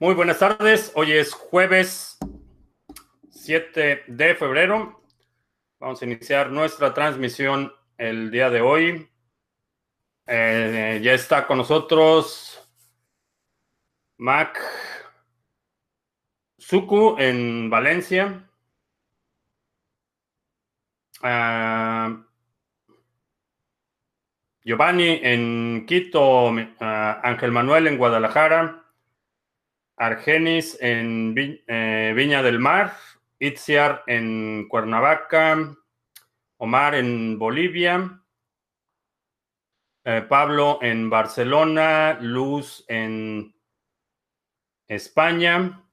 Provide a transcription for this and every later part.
Muy buenas tardes. Hoy es jueves 7 de febrero. Vamos a iniciar nuestra transmisión el día de hoy. Eh, ya está con nosotros Mac Suku en Valencia. Ah, Giovanni en Quito, ah, Ángel Manuel en Guadalajara, Argenis en eh, Viña del Mar, Itziar en Cuernavaca, Omar en Bolivia, eh, Pablo en Barcelona, Luz en España.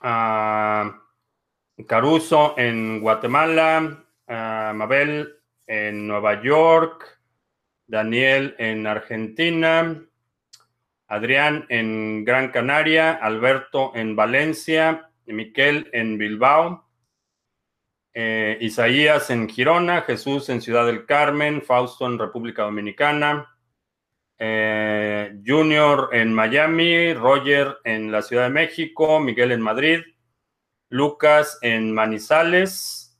Ah, Caruso en Guatemala, Mabel en Nueva York, Daniel en Argentina, Adrián en Gran Canaria, Alberto en Valencia, Miquel en Bilbao, eh, Isaías en Girona, Jesús en Ciudad del Carmen, Fausto en República Dominicana, eh, Junior en Miami, Roger en la Ciudad de México, Miguel en Madrid, Lucas en Manizales,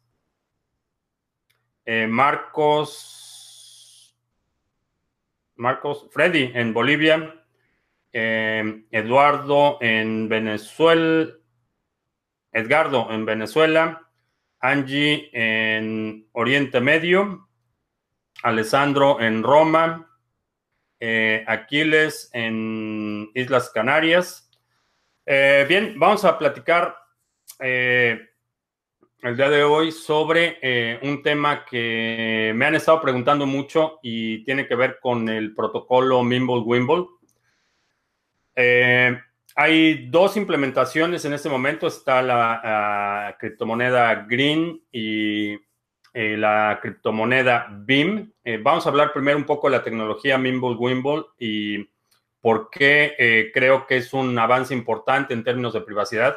eh, Marcos, Marcos, Freddy en Bolivia, eh, Eduardo en Venezuela, Edgardo en Venezuela, Angie en Oriente Medio, Alessandro en Roma, eh, Aquiles en Islas Canarias. bien, vamos a platicar eh, el día de hoy sobre eh, un tema que me han estado preguntando mucho y tiene que ver con el protocolo Mimble-Wimble. Eh, hay dos implementaciones en este momento. Está la criptomoneda Green y la criptomoneda BIM. vamos a hablar primero un poco de la tecnología Mimble-Wimble y por qué creo que es un avance importante en términos de privacidad.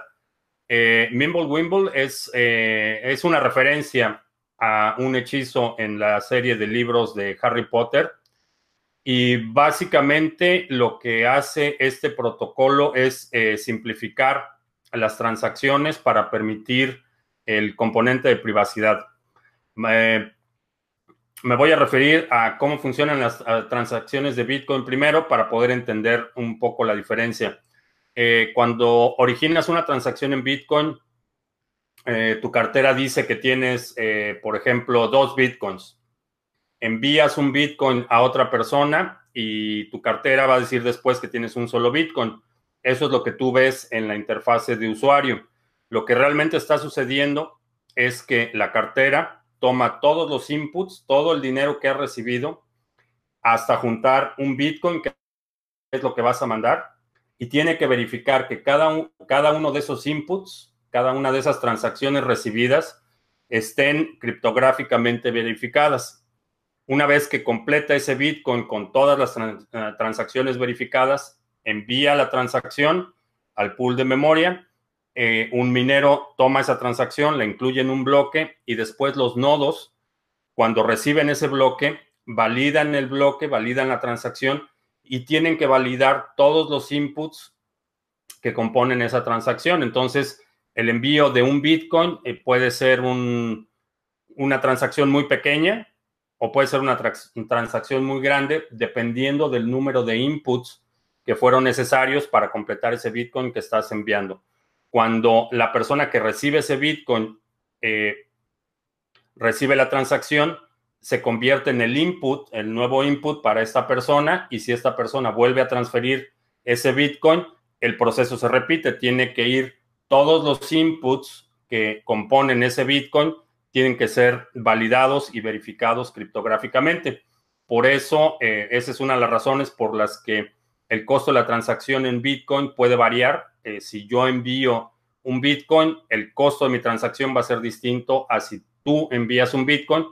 Eh, Mimble Wimble es, eh, es una referencia a un hechizo en la serie de libros de Harry Potter. Y básicamente lo que hace este protocolo es eh, simplificar las transacciones para permitir el componente de privacidad. me voy a referir a cómo funcionan las transacciones de Bitcoin primero para poder entender un poco la diferencia. Eh, cuando originas una transacción en Bitcoin, eh, tu cartera dice que tienes, eh, por ejemplo, dos Bitcoins. Envías un Bitcoin a otra persona y tu cartera va a decir después que tienes un solo Bitcoin. Eso es lo que tú ves en la interfase de usuario. Lo que realmente está sucediendo es que la cartera toma todos los inputs, todo el dinero que ha recibido, hasta juntar un Bitcoin, que es lo que vas a mandar, y tiene que verificar que cada, cada uno de esos inputs, cada una de esas transacciones recibidas estén criptográficamente verificadas. Una vez que completa ese Bitcoin con todas las eh, transacciones verificadas, envía la transacción al pool de memoria. Eh, un minero toma esa transacción, la incluye en un bloque y después los nodos, cuando reciben ese bloque, validan el bloque, validan la transacción y tienen que validar todos los inputs que componen esa transacción. Entonces, el envío de un Bitcoin eh, puede ser una transacción muy pequeña o puede ser una transacción muy grande, dependiendo del número de inputs que fueron necesarios para completar ese Bitcoin que estás enviando. Cuando la persona que recibe ese Bitcoin eh, recibe la transacción, se convierte en el input, el nuevo input para esta persona y si esta persona vuelve a transferir ese Bitcoin, el proceso se repite, tiene que ir todos los inputs que componen ese Bitcoin tienen que ser validados y verificados criptográficamente. Por eso, eh, esa es una de las razones por las que el costo de la transacción en Bitcoin puede variar. Eh, si yo envío un Bitcoin, el costo de mi transacción va a ser distinto a si tú envías un Bitcoin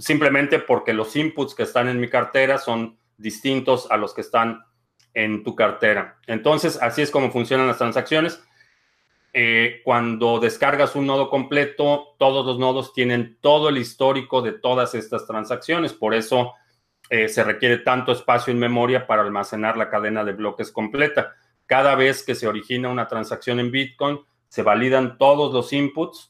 simplemente porque los inputs que están en mi cartera son distintos a los que están en tu cartera. Entonces, así es como funcionan las transacciones. Eh, cuando descargas un nodo completo, todos los nodos tienen todo el histórico de todas estas transacciones. Por eso se requiere tanto espacio en memoria para almacenar la cadena de bloques completa. Cada vez que se origina una transacción en Bitcoin, se validan todos los inputs,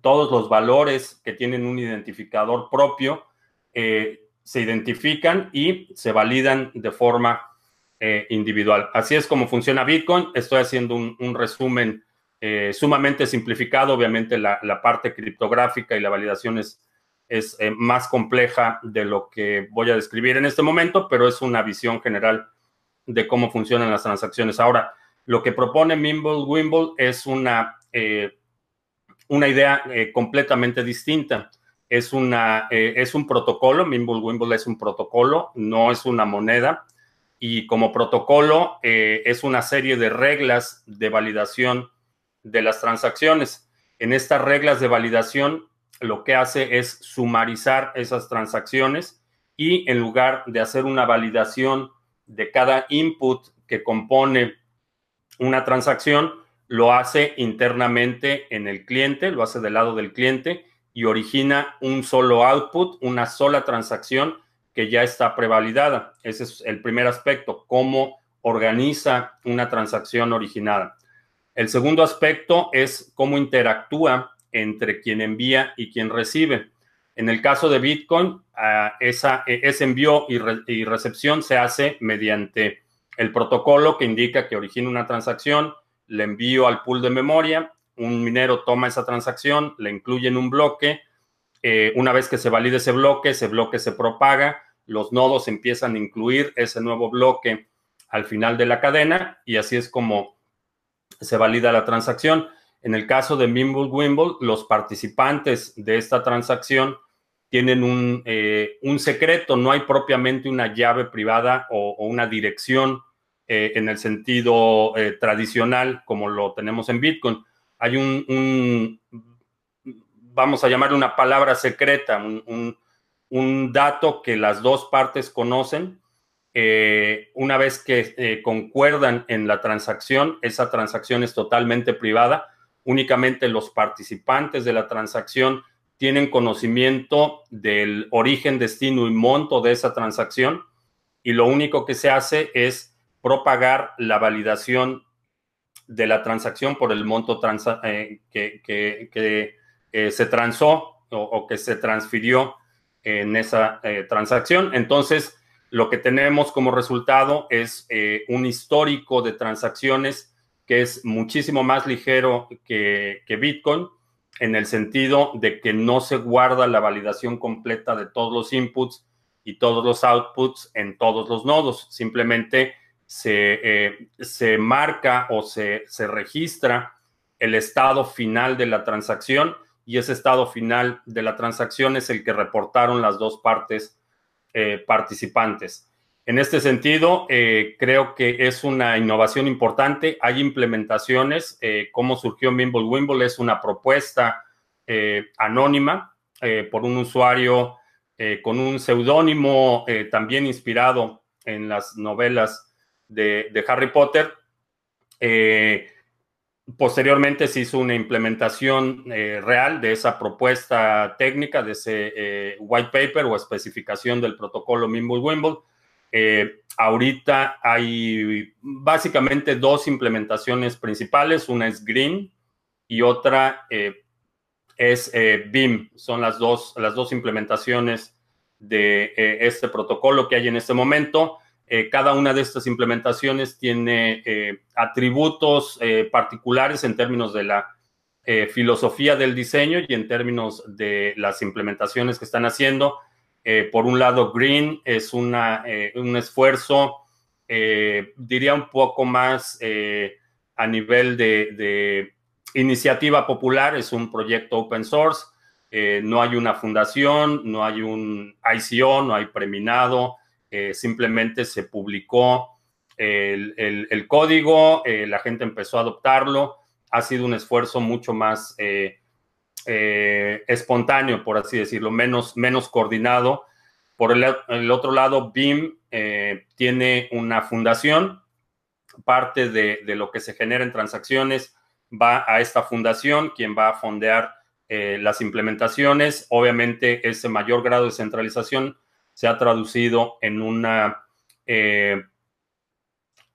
todos los valores que tienen un identificador propio, se identifican y se validan de forma eh, individual. Así es como funciona Bitcoin. Estoy haciendo un, resumen eh, sumamente simplificado. Obviamente la, parte criptográfica y la validación es, eh, más compleja de lo que voy a describir en este momento, pero es una visión general de cómo funcionan las transacciones. Ahora, lo que propone Mimble Wimble es una, una idea completamente distinta es, una, eh, es un protocolo, Mimble es un protocolo, no es una moneda, y como protocolo eh, es una serie de reglas de validación de las transacciones. En estas reglas de validación lo que hace es sumarizar esas transacciones y en lugar de hacer una validación de cada input que compone una transacción, lo hace internamente en el cliente, lo hace del lado del cliente y origina un solo output, una sola transacción que ya está prevalidada. Ese es el primer aspecto, cómo organiza una transacción originada. El segundo aspecto es cómo interactúa entre quien envía y quien recibe. En el caso de Bitcoin, ah, e, ese envío y, recepción se hace mediante el protocolo que indica que origina una transacción, le envío al pool de memoria un minero toma esa transacción, la incluye en un bloque, eh, una vez que se valide ese bloque, ese bloque se propaga, los nodos empiezan a incluir ese nuevo bloque al final de la cadena y así es como se valida la transacción. En el caso de Mimble Wimble, los participantes de esta transacción tienen un, eh, secreto, no hay propiamente una llave privada o, una dirección eh, en el sentido tradicional como lo tenemos en Bitcoin hay un, vamos a llamar una palabra secreta, un, dato que las dos partes conocen. Eh, una vez que eh, concuerdan en la transacción, esa transacción es totalmente privada. Únicamente los participantes de la transacción tienen conocimiento del origen, destino y monto de esa transacción y lo único que se hace es propagar la validación de la transacción por el monto eh, que, eh, se transó o, que se transfirió en esa eh, transacción. Entonces, lo que tenemos como resultado es un histórico de transacciones que es muchísimo más ligero que, que Bitcoin en el sentido de que no se guarda la validación completa de todos los inputs y todos los outputs en todos los nodos. Simplemente eh, se, marca o se, se, registra el estado final de la transacción y ese estado final de la transacción es el que reportaron las dos partes eh, participantes. En este sentido, eh, creo que es una innovación importante. Hay implementaciones. cómo surgió Mimble Wimble es una propuesta anónima por un usuario con un seudónimo también inspirado en las novelas de, Harry Potter. Eh, posteriormente se hizo una implementación eh, real de esa propuesta técnica, de ese eh, white paper o especificación del protocolo Mimble-Wimble. ahorita hay básicamente dos implementaciones principales, una es Green y otra es BIM. Son las dos, las dos implementaciones de este protocolo que hay en este momento. Eh, cada una de estas implementaciones tiene eh, atributos eh, particulares en términos de la filosofía del diseño y en términos de las implementaciones que están haciendo. por un lado, Green es una, un esfuerzo, diría un poco más a nivel de, iniciativa popular, es un proyecto open source, no hay una fundación, no hay un ICO, no hay preminado, eh, simplemente se publicó el, código, eh, la gente empezó a adoptarlo, ha sido un esfuerzo mucho más eh, espontáneo, por así decirlo, menos, menos coordinado. Por el, otro lado, BIM tiene una fundación, parte de, de, lo que se genera en transacciones va a esta fundación, quien va a fondear las implementaciones. Obviamente, ese mayor grado de centralización se ha traducido en una, eh,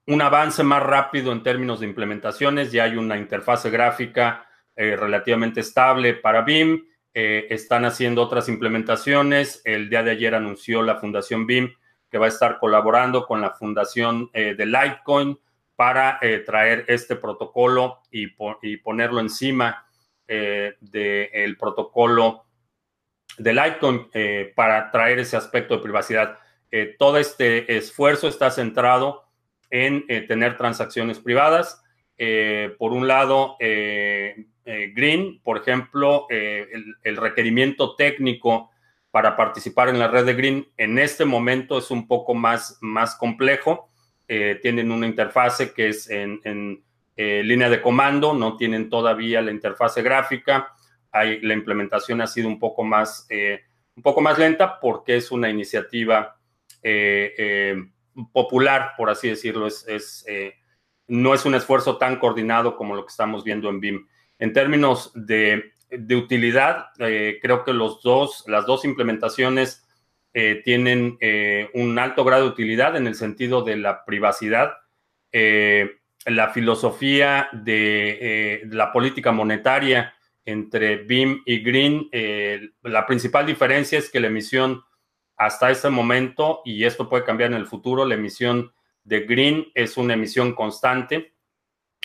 un avance más rápido en términos de implementaciones. Ya hay una interfase gráfica eh, relativamente estable para BIM. Eh, están haciendo otras implementaciones. El día de ayer anunció la Fundación BIM que va a estar colaborando con la Fundación de Litecoin para traer este protocolo y, y ponerlo encima del protocolo de Litecoin eh, para traer ese aspecto de privacidad. Eh, todo este esfuerzo está centrado en eh, tener transacciones privadas. por un lado, Green, por ejemplo, el, requerimiento técnico para participar en la red de Green en este momento es un poco más, más complejo. tienen una interfase que es en, en línea de comando, no tienen todavía la interfase gráfica la implementación ha sido un poco más, eh, un poco más lenta porque es una iniciativa eh, eh, popular, por así decirlo. Es, no es un esfuerzo tan coordinado como lo que estamos viendo en BIM. En términos de, utilidad, creo que los dos, las dos implementaciones tienen un alto grado de utilidad en el sentido de la privacidad. la filosofía de la política monetaria entre BIM y Green. Eh, la principal diferencia es que la emisión hasta este momento, y esto puede cambiar en el futuro, la emisión de Green es una emisión constante,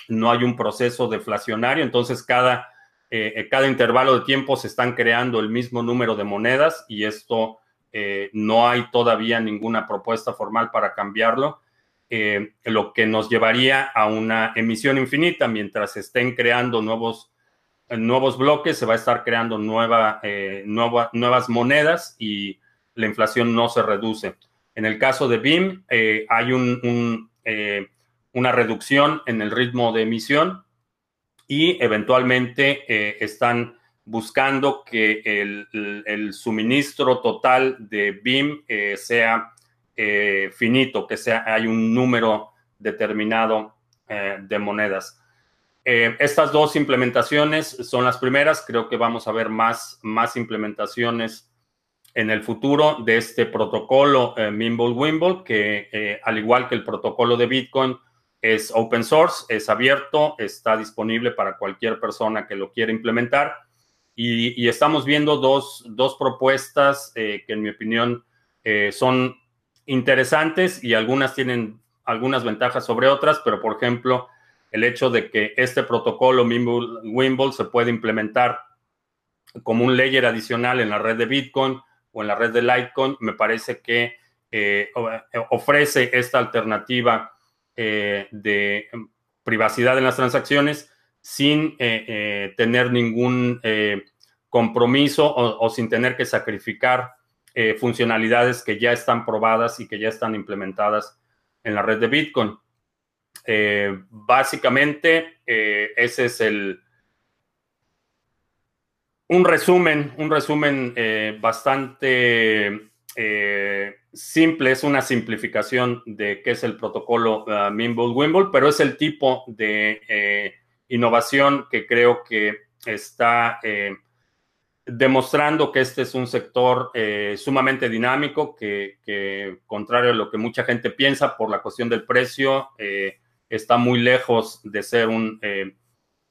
no hay un proceso deflacionario, entonces cada, eh, cada intervalo de tiempo se están creando el mismo número de monedas y esto eh, no hay todavía ninguna propuesta formal para cambiarlo. lo que nos llevaría a una emisión infinita mientras se estén creando nuevos nuevos bloques, se va a estar creando nueva, eh, nuevas monedas y la inflación no se reduce. En el caso de BIM, eh, hay un, eh, una reducción en el ritmo de emisión y eventualmente están buscando que el, suministro total de BIM sea finito, que sea, hay un número determinado de monedas. Eh, estas dos implementaciones son las primeras. Creo que vamos a ver más, más implementaciones en el futuro de este protocolo eh, Mimble-Wimble, que eh, al igual que el protocolo de Bitcoin, es open source, es abierto, está disponible para cualquier persona que lo quiera implementar. Y, estamos viendo dos, dos propuestas que en mi opinión son interesantes y algunas tienen algunas ventajas sobre otras, pero por ejemplo, el hecho de que este protocolo Wimble se puede implementar como un layer adicional en la red de Bitcoin o en la red de Litecoin, me parece que eh, ofrece esta alternativa eh, de privacidad en las transacciones sin eh, tener ningún compromiso o, sin tener que sacrificar funcionalidades que ya están probadas y que ya están implementadas en la red de Bitcoin. Eh, básicamente, eh, ese es el un resumen, un resumen eh, bastante simple, es una simplificación de qué es el protocolo uh, Mimble-Wimble, pero es el tipo de innovación que creo que está demostrando que este es un sector sumamente dinámico, que, que, contrario a lo que mucha gente piensa por la cuestión del precio, está muy lejos de ser un, eh,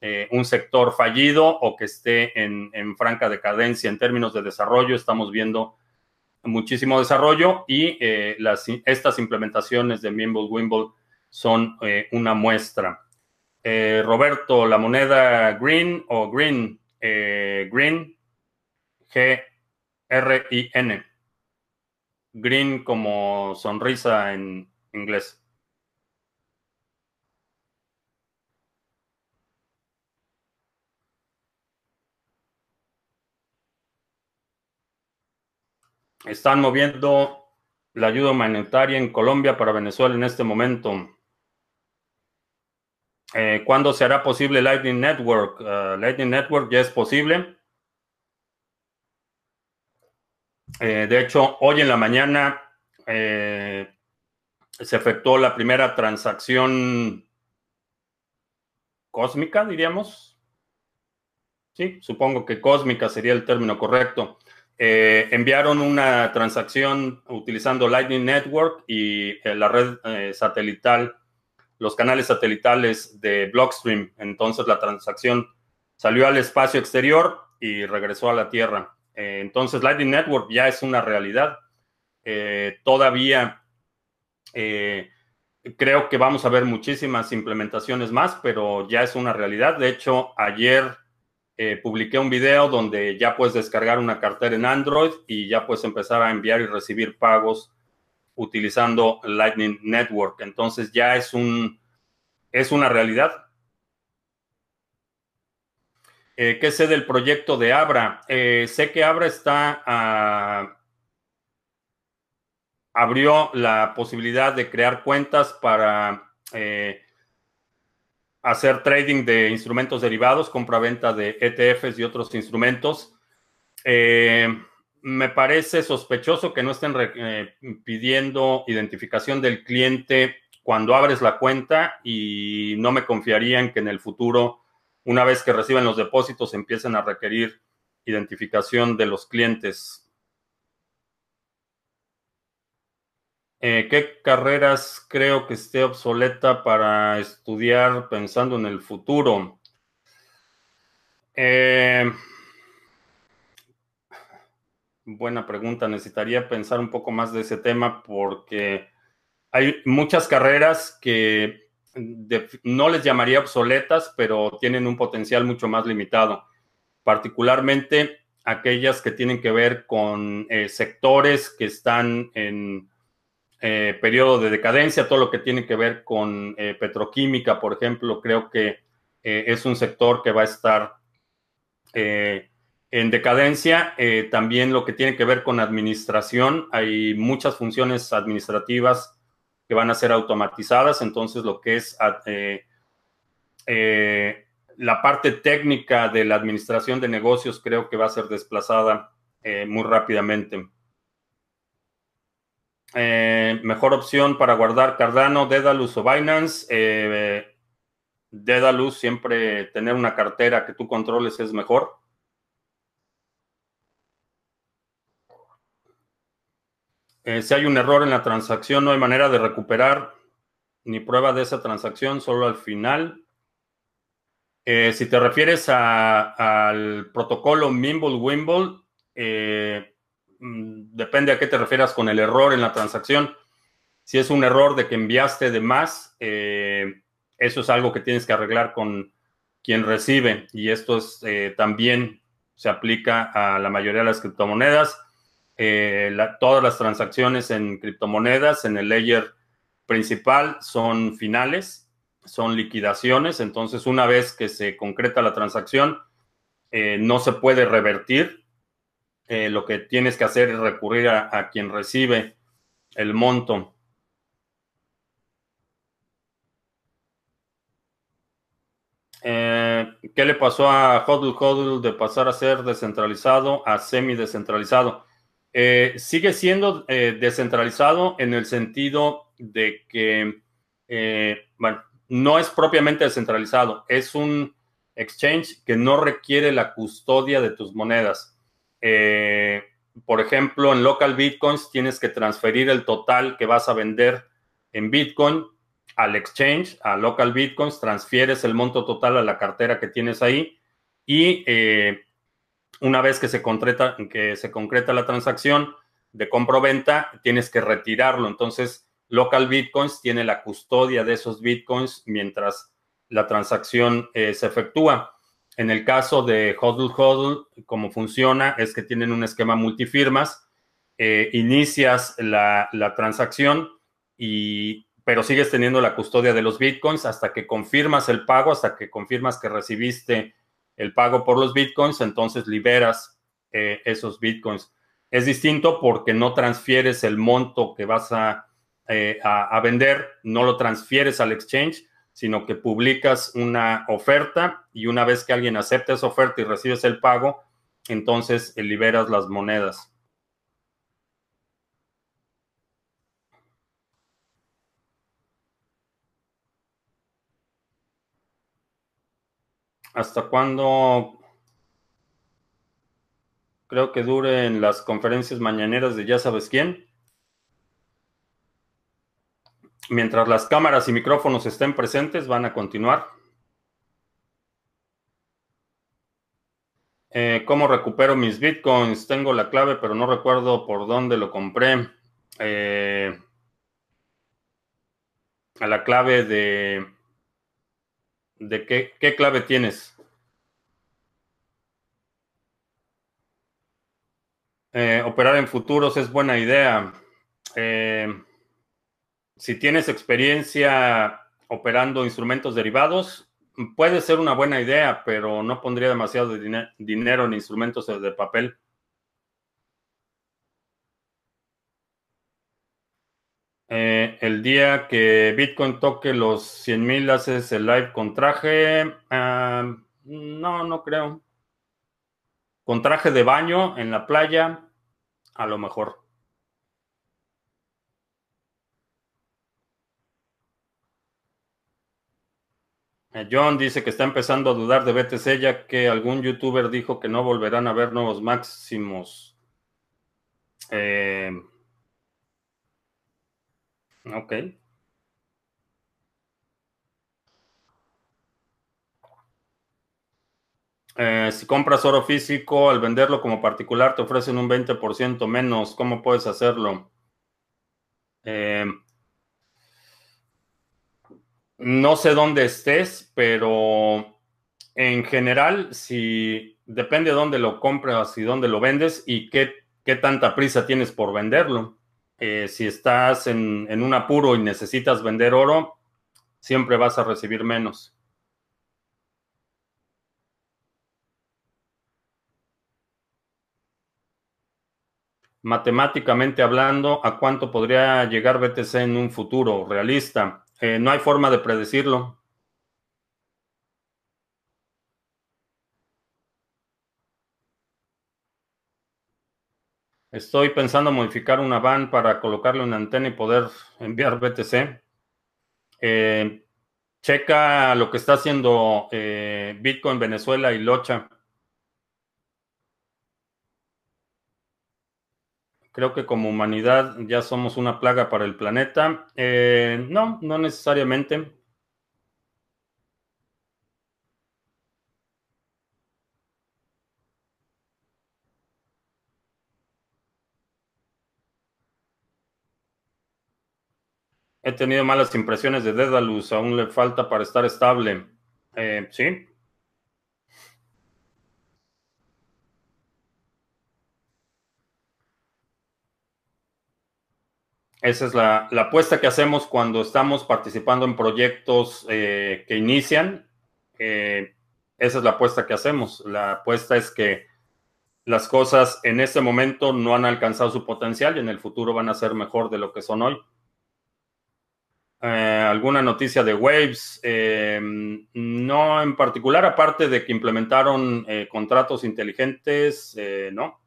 eh, un sector fallido o que esté en, franca decadencia en términos de desarrollo. Estamos viendo muchísimo desarrollo y eh, las, estas implementaciones de Mimble Wimble son una muestra. Roberto, la moneda Green o Green, Green, G-R-I-N. Green como sonrisa en inglés. Están moviendo la ayuda humanitaria en Colombia para Venezuela en este momento. Eh, ¿Cuándo se hará posible Lightning Network? Uh, Lightning Network ya es posible. Eh, de hecho, hoy en la mañana eh, se efectuó la primera transacción cósmica, diríamos. Sí, supongo que cósmica sería el término correcto enviaron una transacción utilizando Lightning Network y la red satelital, los canales satelitales de Blockstream. Entonces la transacción salió al espacio exterior y regresó a la Tierra. entonces Lightning Network ya es una realidad. todavía creo que vamos a ver muchísimas implementaciones más, pero ya es una realidad. De hecho, ayer eh, publiqué un video donde ya puedes descargar una cartera en Android y ya puedes empezar a enviar y recibir pagos utilizando Lightning Network. Entonces ya es un es una realidad. Eh, ¿Qué sé del proyecto de Abra? Eh, sé que Abra está a abrió la posibilidad de crear cuentas para hacer trading de instrumentos derivados, compra-venta de ETFs y otros instrumentos. Eh, me parece sospechoso que no estén eh, pidiendo identificación del cliente cuando abres la cuenta y no me confiaría en que en el futuro, una vez que reciban los depósitos, empiecen a requerir identificación de los clientes. Eh, ¿Qué carreras creo que esté obsoleta para estudiar pensando en el futuro? Eh, buena pregunta. Necesitaría pensar un poco más de ese tema porque hay muchas carreras que no les llamaría obsoletas, pero tienen un potencial mucho más limitado. Particularmente aquellas que tienen que ver con eh, sectores que están en eh, periodo de decadencia, todo lo que tiene que ver con eh, petroquímica, por ejemplo, creo que eh, es un sector que va a estar en decadencia. también lo que tiene que ver con administración, hay muchas funciones administrativas que van a ser automatizadas, entonces lo que es la parte técnica de la administración de negocios creo que va a ser desplazada muy rápidamente. Eh, mejor opción para guardar Cardano, Dedalus o Binance. Eh, Dedalus, siempre tener una cartera que tú controles es mejor. Eh, si hay un error en la transacción, no hay manera de recuperar ni prueba de esa transacción, solo al final. si te refieres al protocolo Mimble-Wimble, Mm, depende a qué te refieras con el error en la transacción. Si es un error de que enviaste de más, eh, eso es algo que tienes que arreglar con quien recibe y esto es, eh, también se aplica a la mayoría de las criptomonedas. Eh, todas las transacciones en criptomonedas en el layer principal son finales, son liquidaciones, entonces una vez que se concreta la transacción, no se puede revertir eh, lo que tienes que hacer es recurrir a, quien recibe el monto. Eh, ¿Qué le pasó a HODL HODL de pasar a ser descentralizado a semi-descentralizado? Eh, sigue siendo descentralizado en el sentido de que, no es propiamente descentralizado, es un exchange que no requiere la custodia de tus monedas. Eh, por ejemplo, en local bitcoins tienes que transferir el total que vas a vender en bitcoin al exchange, a local bitcoins, transfieres el monto total a la cartera que tienes ahí y eh, una vez que se, concreta, que se concreta la transacción de compra-venta, tienes que retirarlo. Entonces, local bitcoins tiene la custodia de esos bitcoins mientras la transacción eh, se efectúa. En el caso de HODL HODL, como funciona es que tienen un esquema multifirmas. Eh, inicias la, transacción, y, pero sigues teniendo la custodia de los bitcoins hasta que confirmas el pago, hasta que confirmas que recibiste el pago por los bitcoins, entonces liberas eh, esos bitcoins. Es distinto porque no transfieres el monto que vas a, eh, a vender, no lo transfieres al exchange, sino que publicas una oferta y una vez que alguien acepta esa oferta y recibes el pago, entonces eh, liberas las monedas. ¿Hasta cuándo creo que duren las conferencias mañaneras de ya sabes quién. Mientras las cámaras y micrófonos estén presentes, van a continuar. Eh, ¿Cómo recupero mis bitcoins? Tengo la clave, pero no recuerdo por dónde lo compré. Eh, a la clave de... ¿De qué, qué clave tienes? Eh, operar en futuros es buena idea. Si tienes experiencia operando instrumentos derivados, puede ser una buena idea, pero no pondría demasiado dinero en instrumentos de papel. Eh, el día que Bitcoin toque los 100 mil, haces el live con traje. Ah, no, no creo. Con traje de baño en la playa, a lo mejor. John dice que está empezando a dudar de BTC ya que algún youtuber dijo que no volverán a ver nuevos máximos. Eh, ok. Eh, si compras oro físico, al venderlo como particular te ofrecen un 20% menos. ¿Cómo puedes hacerlo? Eh, no sé dónde estés, pero en general, si depende de dónde lo compras y dónde lo vendes y qué, qué tanta prisa tienes por venderlo. Eh, si estás en, en un apuro y necesitas vender oro, siempre vas a recibir menos. Matemáticamente hablando, ¿a cuánto podría llegar BTC en un futuro realista? Eh, no hay forma de predecirlo. Estoy pensando modificar una van para colocarle una antena y poder enviar BTC. Eh, checa lo que está haciendo eh, Bitcoin Venezuela y Locha. Creo que como humanidad ya somos una plaga para el planeta. Eh, no, no necesariamente. He tenido malas impresiones de Dedalus, aún le falta para estar estable. Eh, sí, Esa es la, apuesta que hacemos cuando estamos participando en proyectos eh, que inician. Eh, esa es la apuesta que hacemos. La apuesta es que las cosas en este momento no han alcanzado su potencial y en el futuro van a ser mejor de lo que son hoy. Eh, ¿Alguna noticia de Waves? no en particular, aparte de que implementaron contratos inteligentes, no.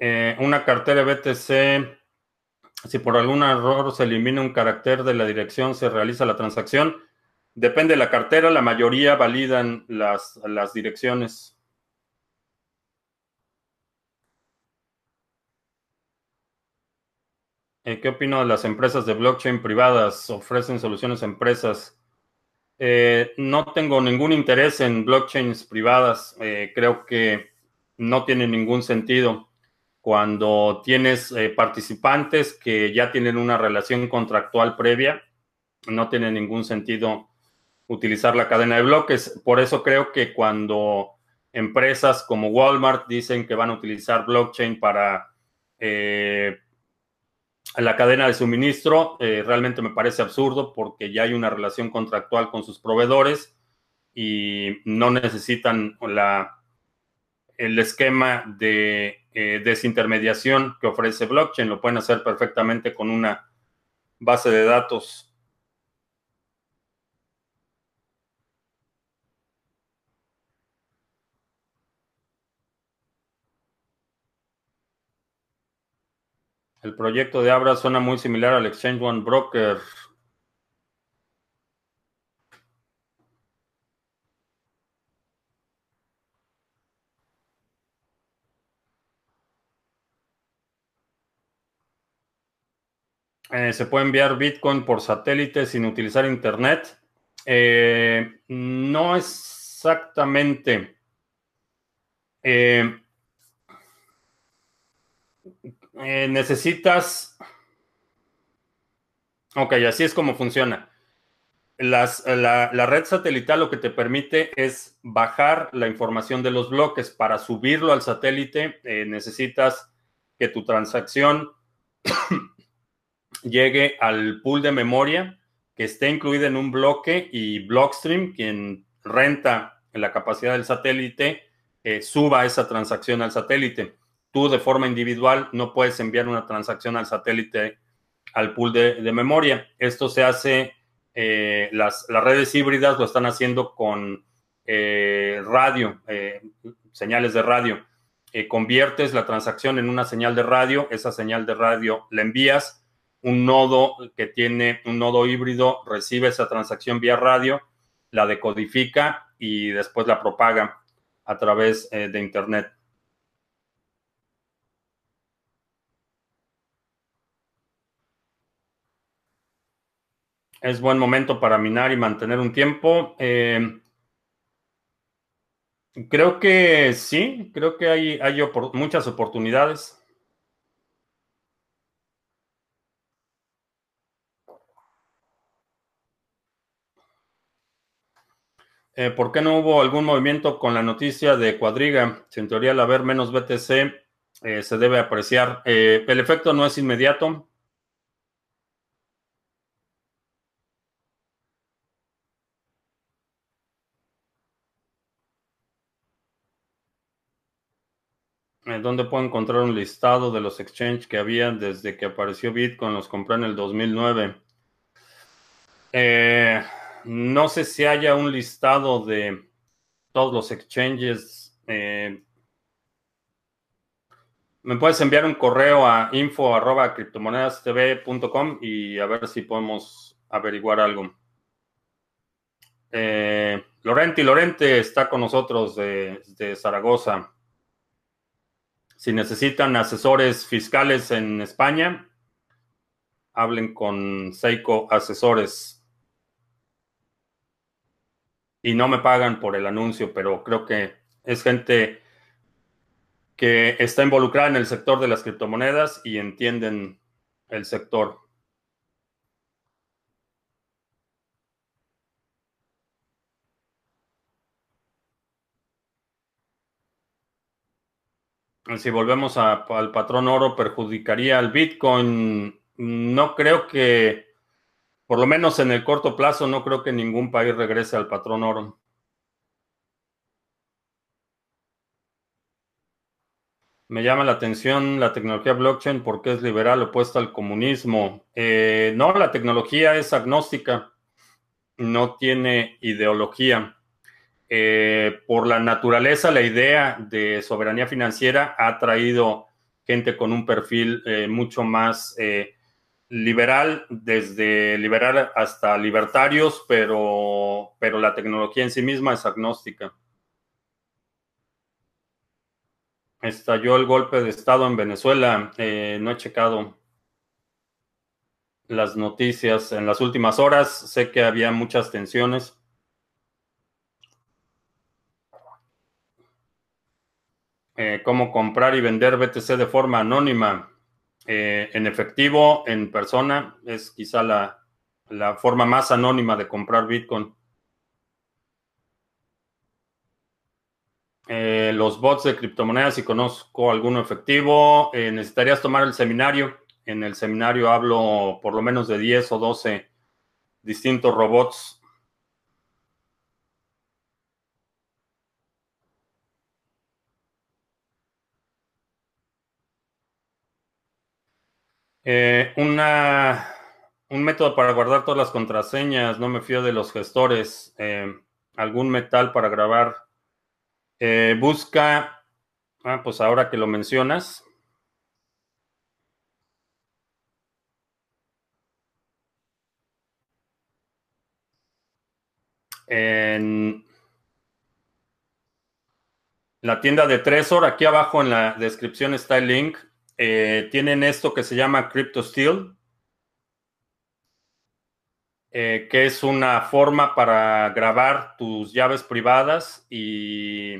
Eh, una cartera BTC, si por algún error se elimina un carácter de la dirección, se realiza la transacción. Depende de la cartera, la mayoría validan las, las direcciones. Eh, ¿Qué opino de las empresas de blockchain privadas? Ofrecen soluciones a empresas. Eh, no tengo ningún interés en blockchains privadas. creo que no tiene ningún sentido cuando tienes eh, participantes que ya tienen una relación contractual previa, no tiene ningún sentido utilizar la cadena de bloques. Por eso creo que cuando empresas como Walmart dicen que van a utilizar blockchain para eh, la cadena de suministro, eh, realmente me parece absurdo porque ya hay una relación contractual con sus proveedores y no necesitan la, el esquema de eh, desintermediación que ofrece blockchain. Lo pueden hacer perfectamente con una base de datos. El proyecto de Abra suena muy similar al Exchange One Broker. Eh, se puede enviar Bitcoin por satélite sin utilizar Internet. Eh, no exactamente. Eh, necesitas... Ok, así es como funciona. la, la, red satelital lo que te permite es bajar la información de los bloques. Para subirlo al satélite necesitas que tu transacción llegue al pool de memoria que esté incluida en un bloque y Blockstream, quien renta la capacidad del satélite, eh, suba esa transacción al satélite. Tú de forma individual no puedes enviar una transacción al satélite al pool de, memoria. Esto se hace, eh, las, redes híbridas lo están haciendo con eh, radio, señales de radio. conviertes la transacción en una señal de radio, esa señal de radio la envías un nodo que tiene un nodo híbrido recibe esa transacción vía radio, la decodifica y después la propaga a través eh, de Internet. Es buen momento para minar y mantener un tiempo. Eh, creo que sí, creo que hay, hay muchas oportunidades. Eh, ¿Por qué no hubo algún movimiento con la noticia de Cuadriga? Si en teoría al haber menos BTC eh, se debe apreciar. Eh, el efecto no es inmediato. ¿Dónde puedo encontrar un listado de los exchanges que había desde que apareció Bitcoin? Los compré en el 2009. Eh, no sé si haya un listado de todos los exchanges. Eh, me puedes enviar un correo a info arroba y a ver si podemos averiguar algo. Eh, Lorente Lorente está con nosotros de, de, Zaragoza. Si necesitan asesores fiscales en España, hablen con Seiko Asesores y no me pagan por el anuncio, pero creo que es gente que está involucrada en el sector de las criptomonedas y entienden el sector. Si volvemos al patrón oro, perjudicaría al Bitcoin. No creo que por lo menos en el corto plazo, no creo que ningún país regrese al patrón oro. Me llama la atención la tecnología blockchain porque es liberal opuesta al comunismo. Eh, no, la tecnología es agnóstica, no tiene ideología. Eh, por la naturaleza, la idea de soberanía financiera ha traído gente con un perfil eh, mucho más liberal, desde liberal hasta libertarios, pero, pero la tecnología en sí misma es agnóstica. Estalló el golpe de Estado en Venezuela. Eh, no he checado las noticias en las últimas horas. Sé que había muchas tensiones. Eh, cómo comprar y vender BTC de forma anónima. Eh, en efectivo, en persona, es quizá la, forma más anónima de comprar Bitcoin. Eh, los bots de criptomonedas, si conozco alguno efectivo, eh, necesitarías tomar el seminario. En el seminario hablo por lo menos de 10 o 12 distintos robots Eh, una, un método para guardar todas las contraseñas, no me fío de los gestores. Em, algún metal para grabar. Eh, busca, ah, pues ahora que lo mencionas. En la tienda de Tresor, aquí abajo en la descripción está el link eh, tienen esto que se llama CryptoSteel, eh, que es una forma para grabar tus llaves privadas y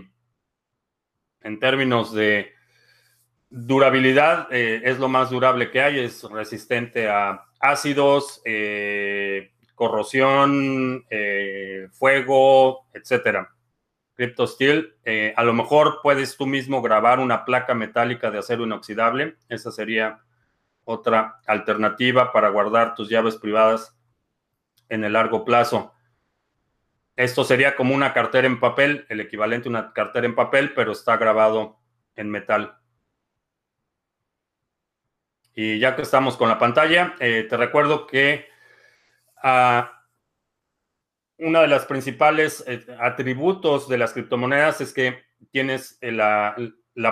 en términos de durabilidad eh, es lo más durable que hay, es resistente a ácidos, corrosión, fuego, etcétera. CryptoSteel. Eh, a lo mejor puedes tú mismo grabar una placa metálica de acero inoxidable. Esa sería otra alternativa para guardar tus llaves privadas en el largo plazo. Esto sería como una cartera en papel, el equivalente a una cartera en papel, pero está grabado en metal. Y ya que estamos con la pantalla, eh, te recuerdo que a una de las principales eh, atributos de las criptomonedas es que tienes eh, la,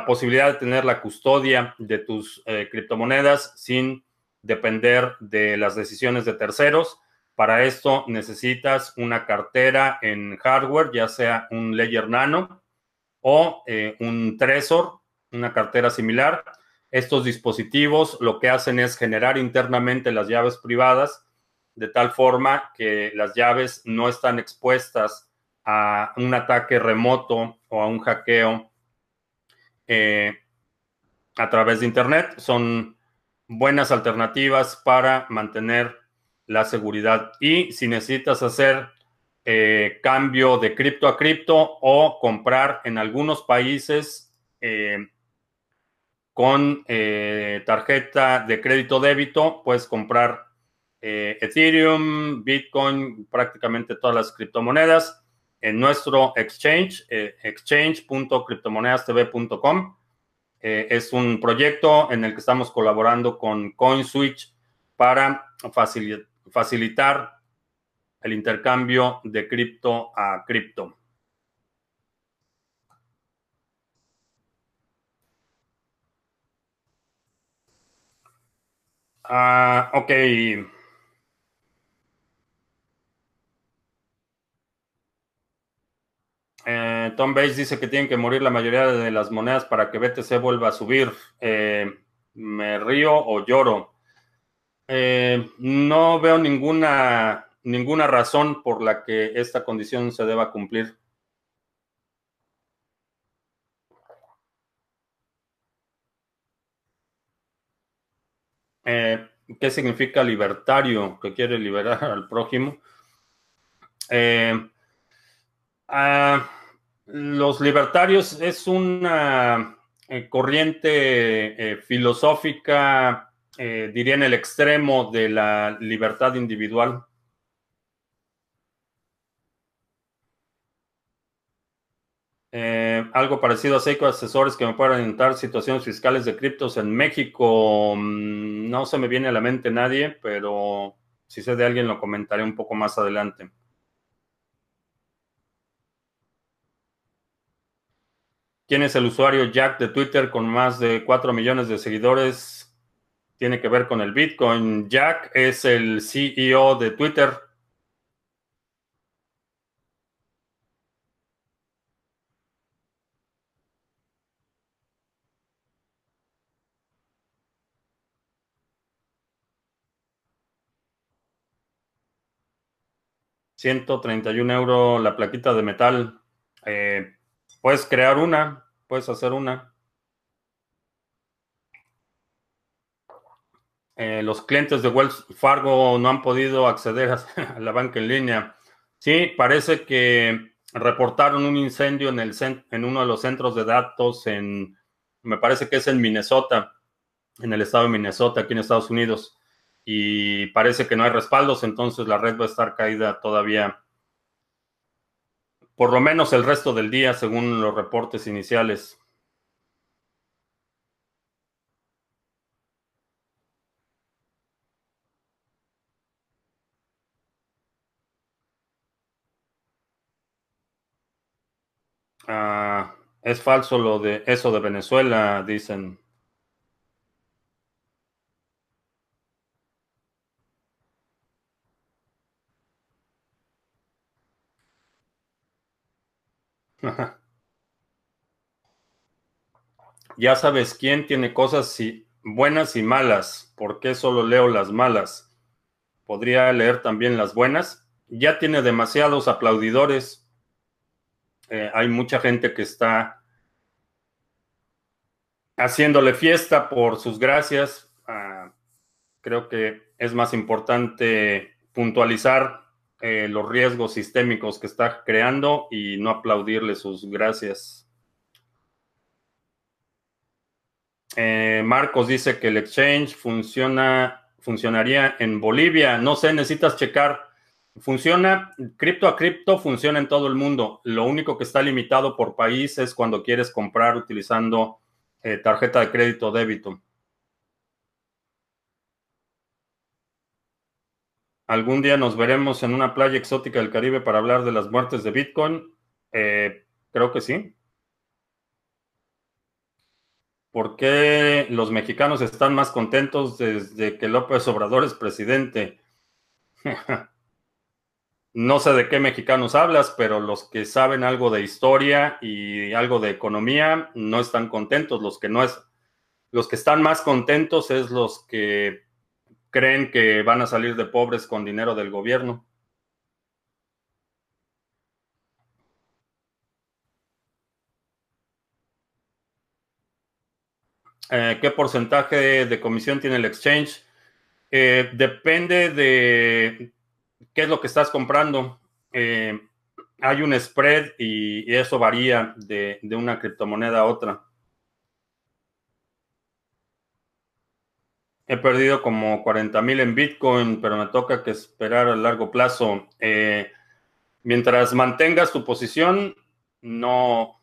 posibilidad de tener la custodia de tus eh, criptomonedas sin depender de las decisiones de terceros. Para esto necesitas una cartera en hardware, ya sea un Ledger Nano o un Trezor, una cartera similar. Estos dispositivos lo que hacen es generar internamente las llaves privadas de tal forma que las llaves no están expuestas a un ataque remoto o a un hackeo eh, a través de Internet. Son buenas alternativas para mantener la seguridad. Y si necesitas hacer eh, cambio de cripto a cripto o comprar en algunos países eh, con tarjeta de crédito débito, puedes comprar eh, Ethereum, Bitcoin, prácticamente todas las criptomonedas en nuestro exchange, eh, exchange.criptomonedastv.com. Eh, es un proyecto en el que estamos colaborando con CoinSwitch para facilitar el intercambio de cripto a cripto. Ah, ok. Eh, Tom Bates dice que tienen que morir la mayoría de las monedas para que BTC vuelva a subir. Eh, ¿Me río o lloro? Eh, no veo ninguna, ninguna razón por la que esta condición se deba cumplir. ¿Qué significa libertario? Que quiere liberar al prójimo. Ah, los libertarios es una eh, corriente eh, filosófica, eh, diría en el extremo de la libertad individual. algo parecido a Seiko Asesores que me puedan orientar situaciones fiscales de criptos en México. Mm, no se me viene a la mente nadie, pero si sé de alguien lo comentaré un poco más adelante. ¿Quién es el usuario Jack de Twitter con más de 4 millones de seguidores? Tiene que ver con el Bitcoin. Jack es el CEO de Twitter. $131 euros la plaquita de metal. Eh, Puedes crear una, puedes hacer una. Eh, los clientes de Wells Fargo no han podido acceder a, la banca en línea. Sí, parece que reportaron un incendio en, el, en uno de los centros de datos en, me parece que es en Minnesota, en el estado de Minnesota, aquí en Estados Unidos. Y parece que no hay respaldos, entonces la red va a estar caída todavía por lo menos el resto del día, según los reportes iniciales. Ah, es falso lo de eso de Venezuela, dicen. Ya sabes quién tiene cosas buenas y malas. ¿Por qué solo leo las malas? Podría leer también las buenas. Ya tiene demasiados aplaudidores. Eh, hay mucha gente que está haciéndole fiesta por sus gracias. Ah, creo que es más importante puntualizar eh, los riesgos sistémicos que está creando y no aplaudirle sus gracias. Eh, Marcos dice que el exchange funciona, funcionaría en Bolivia. No sé, necesitas checar. Funciona, cripto a cripto funciona en todo el mundo. Lo único que está limitado por país es cuando quieres comprar utilizando eh, tarjeta de crédito débito. Algún día nos veremos en una playa exótica del Caribe para hablar de las muertes de Bitcoin. Eh, creo que sí. ¿Por qué los mexicanos están más contentos desde que López Obrador es presidente? no sé de qué mexicanos hablas, pero los que saben algo de historia y algo de economía no están contentos. Los que no es, los que están más contentos es los que creen que van a salir de pobres con dinero del gobierno. Eh, ¿Qué porcentaje de comisión tiene el exchange? Eh, depende de qué es lo que estás comprando. Eh, hay un spread y, eso varía de, de una criptomoneda a otra. He perdido como 40 mil en Bitcoin, pero me toca que esperar a largo plazo. Mientras mantengas tu posición, no,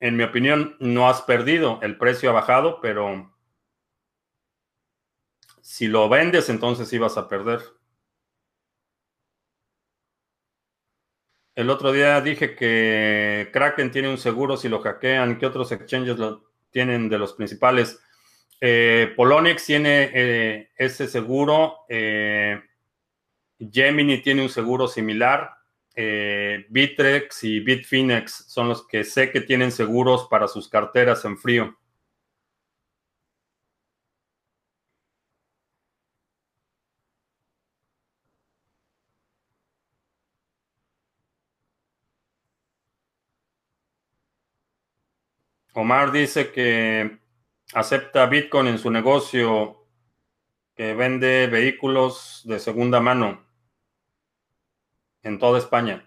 en mi opinión, no has perdido. El precio ha bajado, pero si lo vendes, entonces vas a perder. El otro día dije que Kraken tiene un seguro si lo hackean. ¿Qué otros exchanges lo tienen de los principales? Eh, Poloniex tiene eh, ese seguro. Eh, Gemini tiene un seguro similar. Bitrex y Bitfinex son los que sé que tienen seguros para sus carteras en frío. Omar dice que acepta Bitcoin en su negocio que vende vehículos de segunda mano en toda España.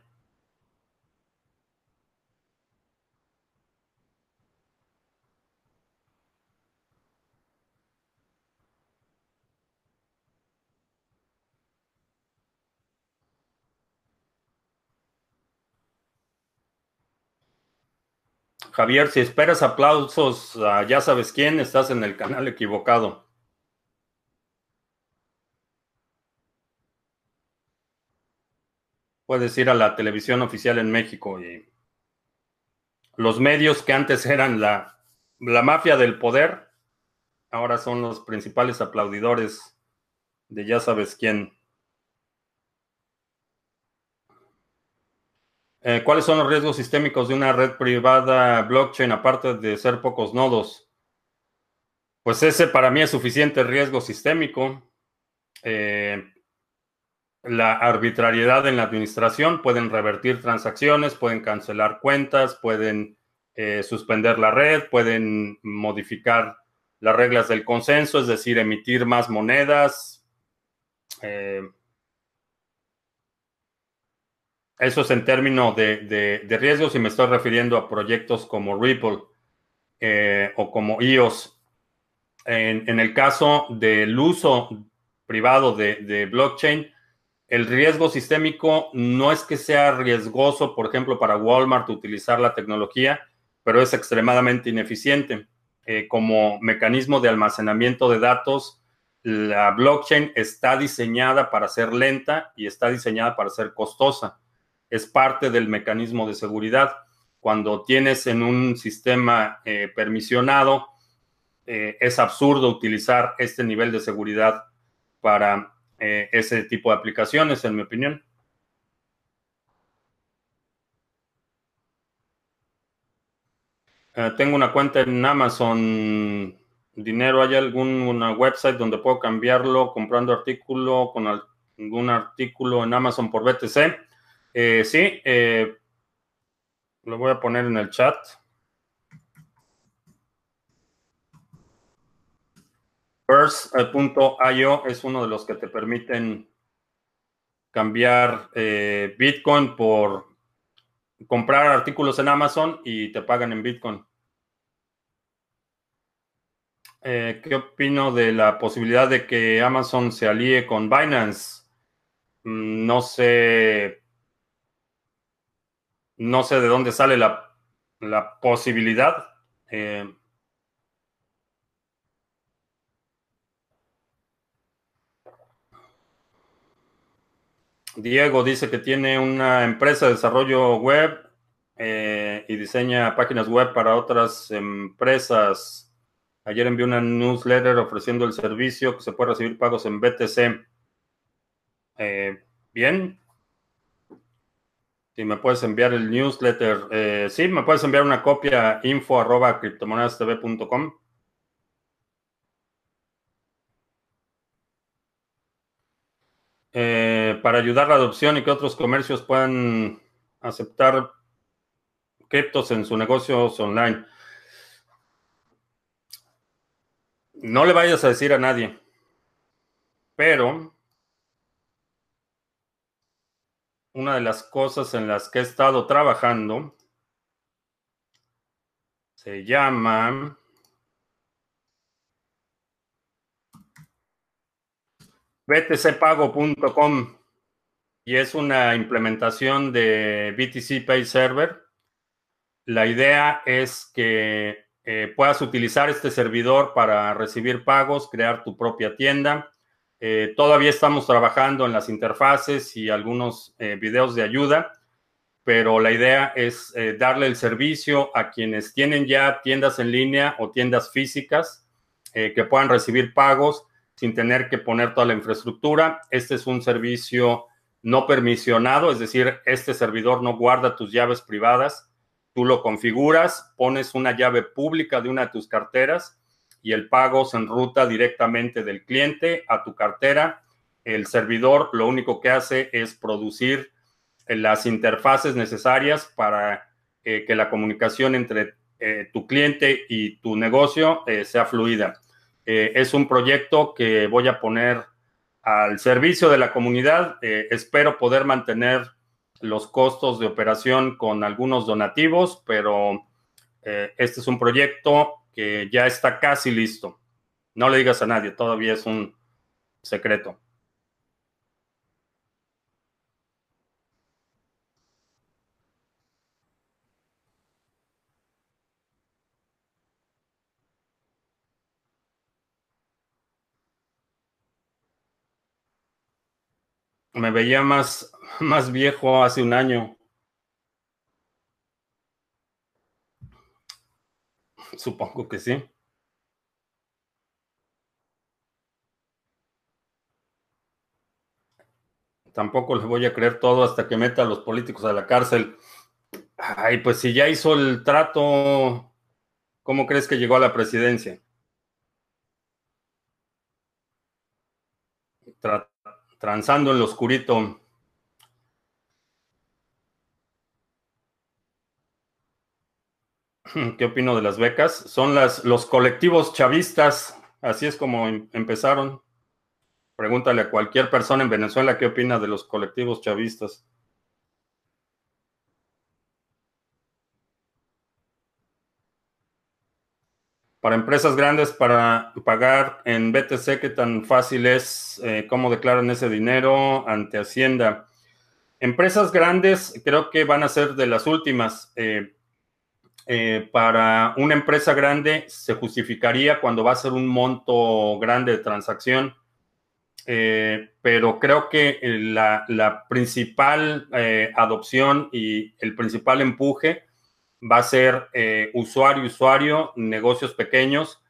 Javier, si esperas aplausos ya sabes quién, estás en el canal equivocado. Puedes ir a la televisión oficial en México y los medios que antes eran la, la mafia del poder, ahora son los principales aplaudidores de ya sabes quién. Eh, ¿Cuáles son los riesgos sistémicos de una red privada blockchain aparte de ser pocos nodos? Pues ese para mí es suficiente riesgo sistémico. Eh, la arbitrariedad en la administración, pueden revertir transacciones, pueden cancelar cuentas, pueden eh, suspender la red, pueden modificar las reglas del consenso, es decir, emitir más monedas. Eso es en términos de, riesgos y me estoy refiriendo a proyectos como Ripple eh, o como EOS. En, el caso del uso privado de, blockchain, el riesgo sistémico no es que sea riesgoso, por ejemplo, para Walmart utilizar la tecnología, pero es extremadamente ineficiente. Eh, como mecanismo de almacenamiento de datos, la blockchain está diseñada para ser lenta y está diseñada para ser costosa es parte del mecanismo de seguridad. Cuando tienes en un sistema eh, permisionado, eh, es absurdo utilizar este nivel de seguridad para eh, ese tipo de aplicaciones, en mi opinión. Eh, tengo una cuenta en Amazon. Dinero, ¿hay alguna website donde puedo cambiarlo comprando artículo con algún artículo en Amazon por BTC? Eh, sí, lo voy a poner en el chat. Burst.io es uno de los que te permiten cambiar eh, Bitcoin por comprar artículos en Amazon y te pagan en Bitcoin. Eh, ¿Qué opino de la posibilidad de que Amazon se alíe con Binance? Mm, no sé. No sé de dónde sale la, posibilidad. Eh, Diego dice que tiene una empresa de desarrollo web eh, y diseña páginas web para otras empresas. Ayer envió una newsletter ofreciendo el servicio que se puede recibir pagos en BTC. Eh, bien. Si me puedes enviar el newsletter. Eh, sí, me puedes enviar una copia info arroba criptomonedastv.com. Eh, para ayudar la adopción y que otros comercios puedan aceptar criptos en sus negocios online. No le vayas a decir a nadie, pero una de las cosas en las que he estado trabajando se llama btcpago.com y es una implementación de BTC Pay Server. La idea es que eh, puedas utilizar este servidor para recibir pagos, crear tu propia tienda. Eh, todavía estamos trabajando en las interfaces y algunos eh, videos de ayuda, pero la idea es darle el servicio a quienes tienen ya tiendas en línea o tiendas físicas que puedan recibir pagos sin tener que poner toda la infraestructura. Este es un servicio no permisionado, es decir, este servidor no guarda tus llaves privadas. Tú lo configuras, pones una llave pública de una de tus carteras y el pago se enruta directamente del cliente a tu cartera. El servidor lo único que hace es producir las interfaces necesarias para eh, que la comunicación entre eh, tu cliente y tu negocio eh, sea fluida. Es un proyecto que voy a poner al servicio de la comunidad. Eh, espero poder mantener los costos de operación con algunos donativos, pero eh, este es un proyecto que ya está casi listo. No le digas a nadie, todavía es un secreto. Me veía más, más viejo hace un año. Supongo que sí. Tampoco les voy a creer todo hasta que meta a los políticos a la cárcel. Ay, pues si ya hizo el trato, ¿cómo crees que llegó a la presidencia? Transando en lo oscurito. ¿Qué opino de las becas? Son las, los colectivos chavistas, así es como em, empezaron. Pregúntale a cualquier persona en Venezuela qué opina de los colectivos chavistas. Para empresas grandes, para pagar en BTC, ¿qué tan fácil es? Eh, ¿Cómo declaran ese dinero ante Hacienda? Empresas grandes creo que van a ser de las últimas. Eh, eh, para una empresa grande se justificaría cuando va a ser un monto grande de transacción, pero creo que la, la principal adopción y el principal empuje va a ser eh, usuario, usuario, negocios pequeños,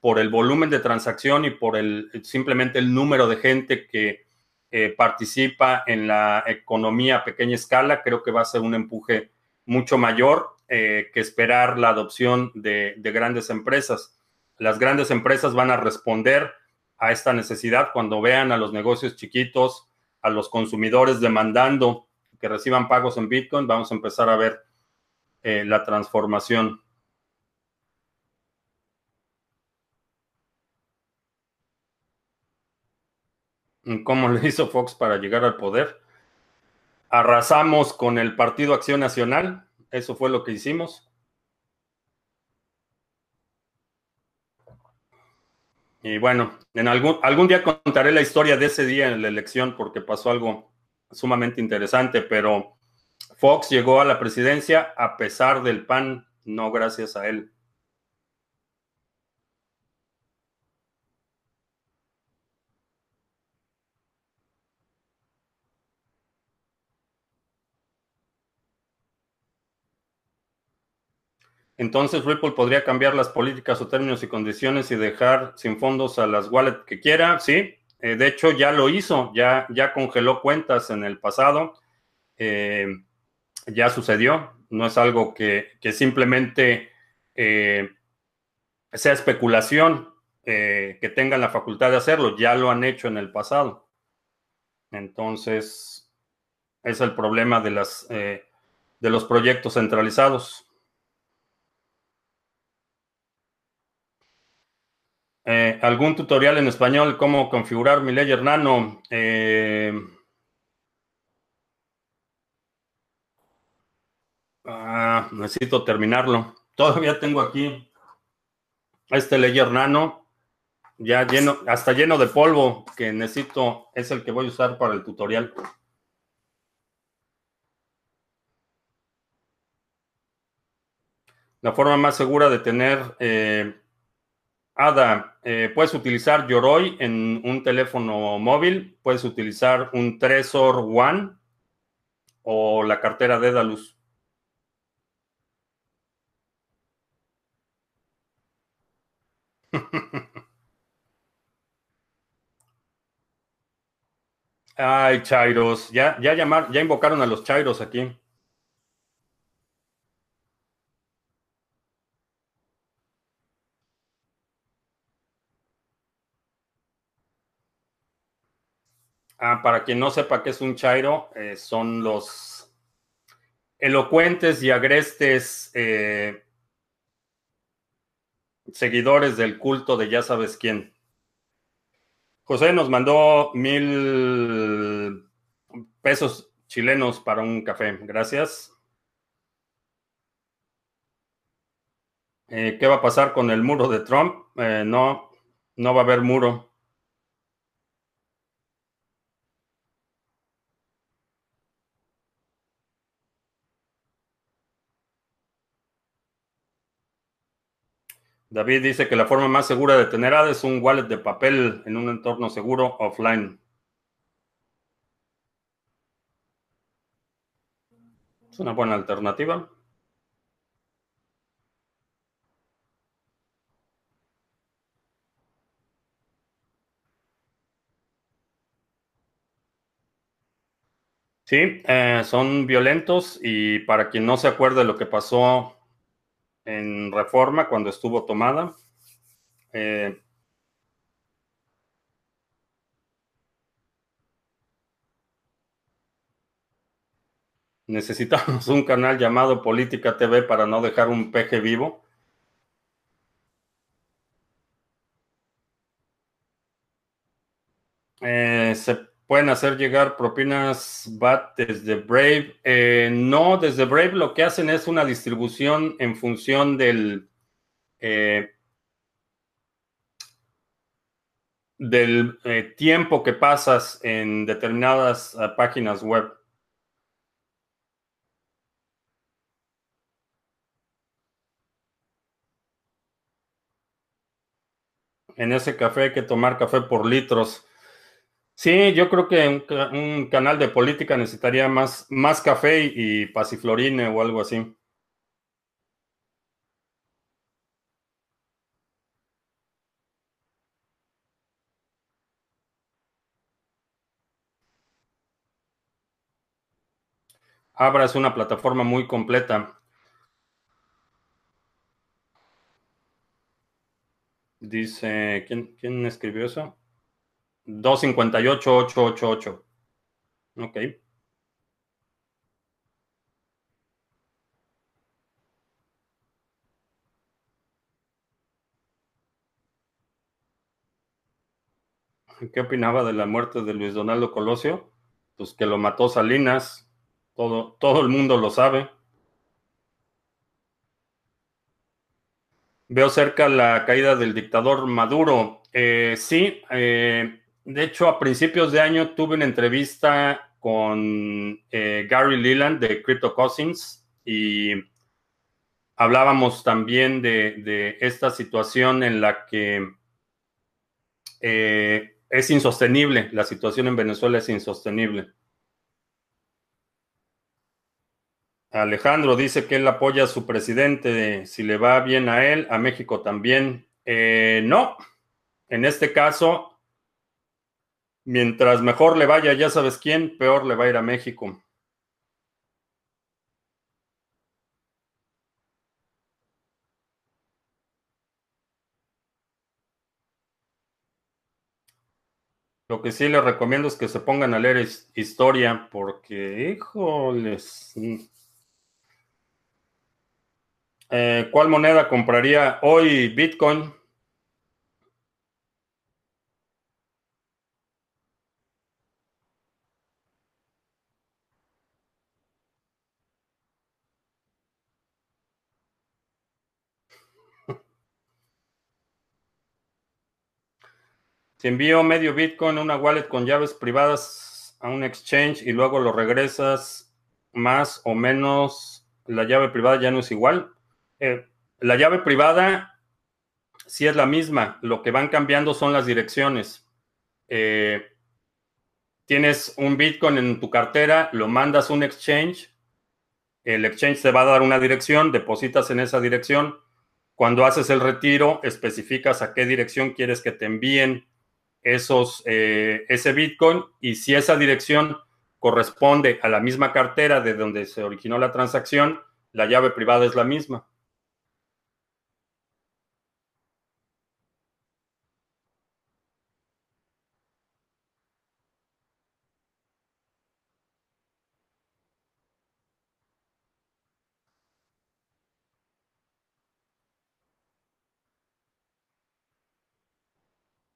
por el volumen de transacción y por el simplemente el número de gente que eh, participa en la economía pequeña escala, creo que va a ser un empuje mucho mayor. que esperar la adopción de grandes empresas. Las grandes empresas van a responder a esta necesidad cuando vean a los negocios chiquitos, a los consumidores demandando que reciban pagos en Bitcoin, vamos a empezar a ver eh, la transformación. ¿Cómo le hizo Fox para llegar al poder? Arrasamos con el Partido Acción Nacional, eso fue lo que hicimos. Y bueno, en algún, algún día contaré la historia de ese día en la elección porque pasó algo sumamente interesante, pero Fox llegó a la presidencia a pesar del PAN, no gracias a él. Entonces Ripple podría cambiar las políticas o términos y condiciones y dejar sin fondos a las wallets que quiera. Sí, eh, de hecho ya lo hizo, ya, ya congeló cuentas en el pasado. Eh, ya sucedió. No es algo que, simplemente eh, sea especulación, que tengan la facultad de hacerlo. Ya lo han hecho en el pasado. Entonces, es el problema de, las, de los proyectos centralizados. Eh, ¿Algún tutorial en español cómo configurar mi Ledger Nano? Ah, necesito terminarlo. Todavía tengo aquí este Ledger Nano ya lleno, hasta lleno de polvo que necesito, es el que voy a usar para el tutorial. La forma más segura de tener eh, Ada, eh, puedes utilizar Yoroi en un teléfono móvil, puedes utilizar un Trezor One o la cartera de Dedalus. Ay, Chairos, ya, ya, llamar, ya invocaron a los Chairos aquí. Ah, para quien no sepa qué es un chairo, eh, son los elocuentes y agrestes eh, seguidores del culto de ya sabes quién. José nos mandó mil pesos chilenos para un café. Gracias. Eh, ¿Qué va a pasar con el muro de Trump? no, no va a haber muro. David dice que la forma más segura de tener ADA es un wallet de papel en un entorno seguro offline. Es una buena alternativa. Sí, eh, son violentos y para quien no se acuerde lo que pasó en reforma cuando estuvo tomada. Eh, necesitamos un canal llamado Política TV para no dejar un peje vivo. Eh, se pueden hacer llegar propinas BAT desde Brave. Eh, no, desde Brave lo que hacen es una distribución en función del, eh, del eh, tiempo que pasas en determinadas páginas web. En ese café hay que tomar café por litros. Sí, yo creo que un, canal de política necesitaría más, más café y, y pasiflorine o algo así. Abra es una plataforma muy completa. Dice, ¿quién, ¿quién escribió eso? 258-888. Ok. ¿Qué opinaba de la muerte de Luis Donaldo Colosio? Pues que lo mató Salinas. Todo, todo el mundo lo sabe. Veo cerca la caída del dictador Maduro. Eh, sí, eh, de hecho, a principios de año tuve una entrevista con eh, Gary Leland de Crypto Cousins y hablábamos también de, esta situación en la que es insostenible, la situación en Venezuela es insostenible. Alejandro dice que él apoya a su presidente, si le va bien a él, a México también. Eh, no, en este caso, mientras mejor le vaya, ya sabes quién, peor le va a ir a México. Lo que sí les recomiendo es que se pongan a leer historia, porque, híjoles. Mm. Eh, ¿Cuál moneda compraría hoy Bitcoin? Si envío medio Bitcoin a una wallet con llaves privadas a un exchange y luego lo regresas más o menos, la llave privada ya no es igual. Eh, la llave privada sí es la misma. Lo que van cambiando son las direcciones. Eh, tienes un Bitcoin en tu cartera, lo mandas a un exchange. El exchange te va a dar una dirección, depositas en esa dirección. Cuando haces el retiro, especificas a qué dirección quieres que te envíen esos, eh, ese Bitcoin y si esa dirección corresponde a la misma cartera de donde se originó la transacción, la llave privada es la misma.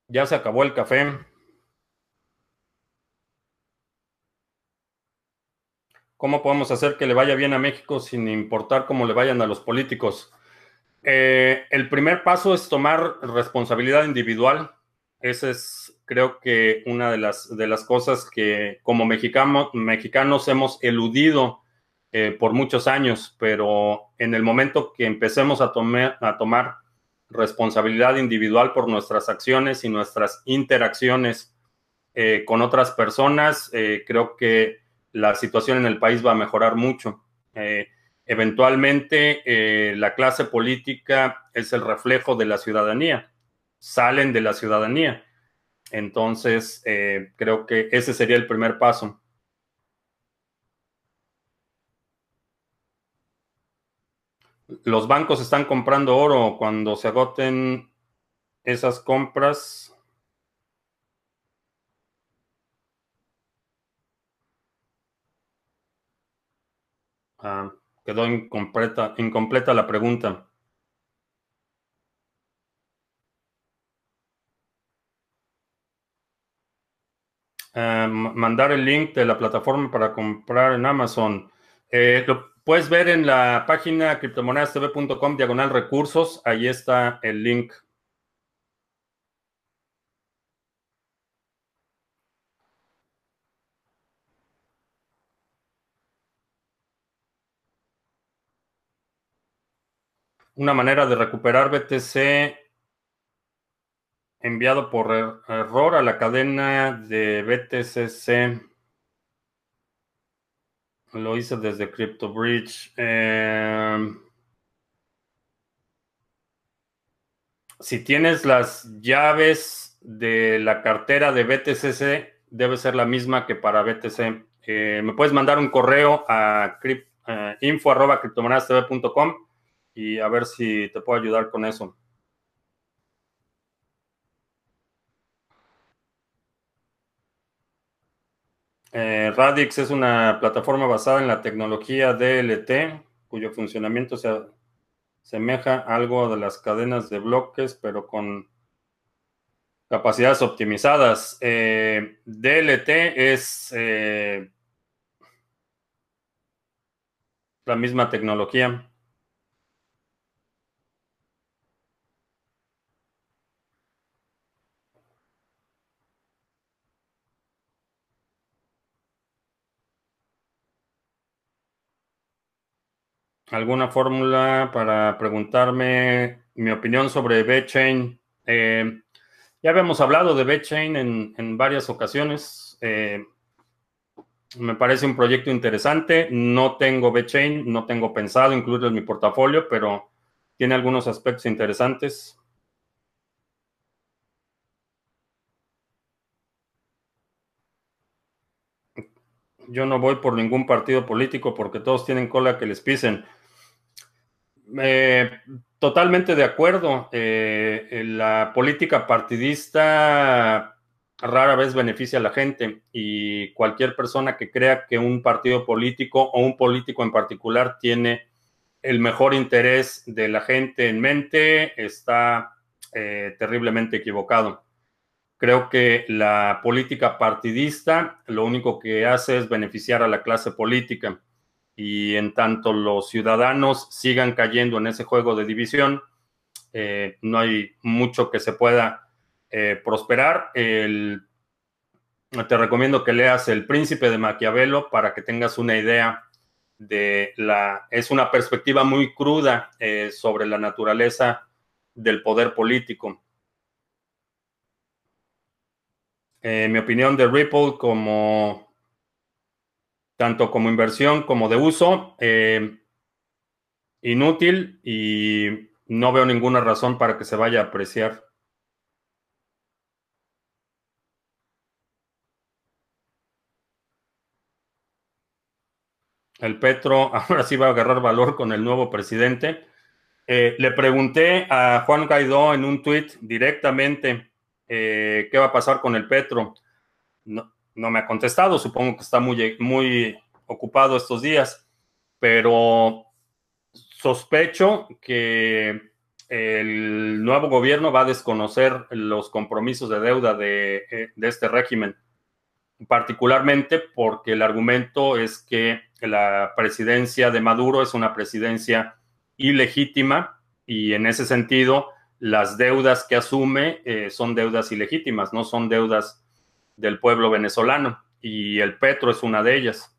Ya se acabó el café. ¿Cómo podemos hacer que le vaya bien a México sin importar cómo le vayan a los políticos? Eh, el primer paso es tomar responsabilidad individual. Esa es, creo que, una de las, de las cosas que como mexicanos hemos eludido eh, por muchos años, pero en el momento que empecemos a, a tomar responsabilidad individual por nuestras acciones y nuestras interacciones eh, con otras personas, eh, creo que la situación en el país va a mejorar mucho. Eh, eventualmente, la clase política es el reflejo de la ciudadanía, salen de la ciudadanía. Entonces, creo que ese sería el primer paso. Los bancos están comprando oro cuando se agoten esas compras. Ah, quedó incompleta, incompleta la pregunta. Ah, mandar el link de la plataforma para comprar en Amazon. Eh, Puedes ver en la página criptomonedastv.com diagonal recursos, ahí está el link. Una manera de recuperar BTC enviado por er-, error a la cadena de BTCC. Lo hice desde CryptoBridge. Em, si tienes las llaves de la cartera de BTCC, debe ser la misma que para BTC. Eh, me puedes mandar un correo a uh, info.criptomonedastv.com y a ver si te puedo ayudar con eso. Eh, Radix es una plataforma basada en la tecnología DLT, cuyo funcionamiento se asemeja algo de las cadenas de bloques, pero con capacidades optimizadas. Eh, DLT es eh, la misma tecnología. ¿Alguna fórmula para preguntarme mi opinión sobre VeChain? Eh, ya habíamos hablado de VeChain en, en varias ocasiones. Eh, me parece un proyecto interesante. No tengo VeChain, no tengo pensado incluirlo en mi portafolio, pero tiene algunos aspectos interesantes. Yo no voy por ningún partido político porque todos tienen cola que les pisen. Eh, totalmente de acuerdo. Eh, la política partidista rara vez beneficia a la gente y cualquier persona que crea que un partido político o un político en particular tiene el mejor interés de la gente en mente está eh, terriblemente equivocado. Creo que la política partidista lo único que hace es beneficiar a la clase política y en tanto los ciudadanos sigan cayendo en ese juego de división, eh, no hay mucho que se pueda eh, prosperar. te recomiendo que leas El Príncipe de Maquiavelo para que tengas una idea de la... Es una perspectiva muy cruda eh, sobre la naturaleza del poder político. mi opinión de Ripple como tanto como inversión como de uso, eh, inútil y no veo ninguna razón para que se vaya a apreciar. El Petro ahora sí va a agarrar valor con el nuevo presidente. Eh, le pregunté a Juan Guaidó en un tuit directamente eh, qué va a pasar con el Petro. No, no me ha contestado, supongo que está muy, muy ocupado estos días, pero sospecho que el nuevo gobierno va a desconocer los compromisos de deuda de, eh, este régimen, particularmente porque el argumento es que la presidencia de Maduro es una presidencia ilegítima y en ese sentido las deudas que asume eh, son deudas ilegítimas, no son deudas del pueblo venezolano y el Petro es una de ellas.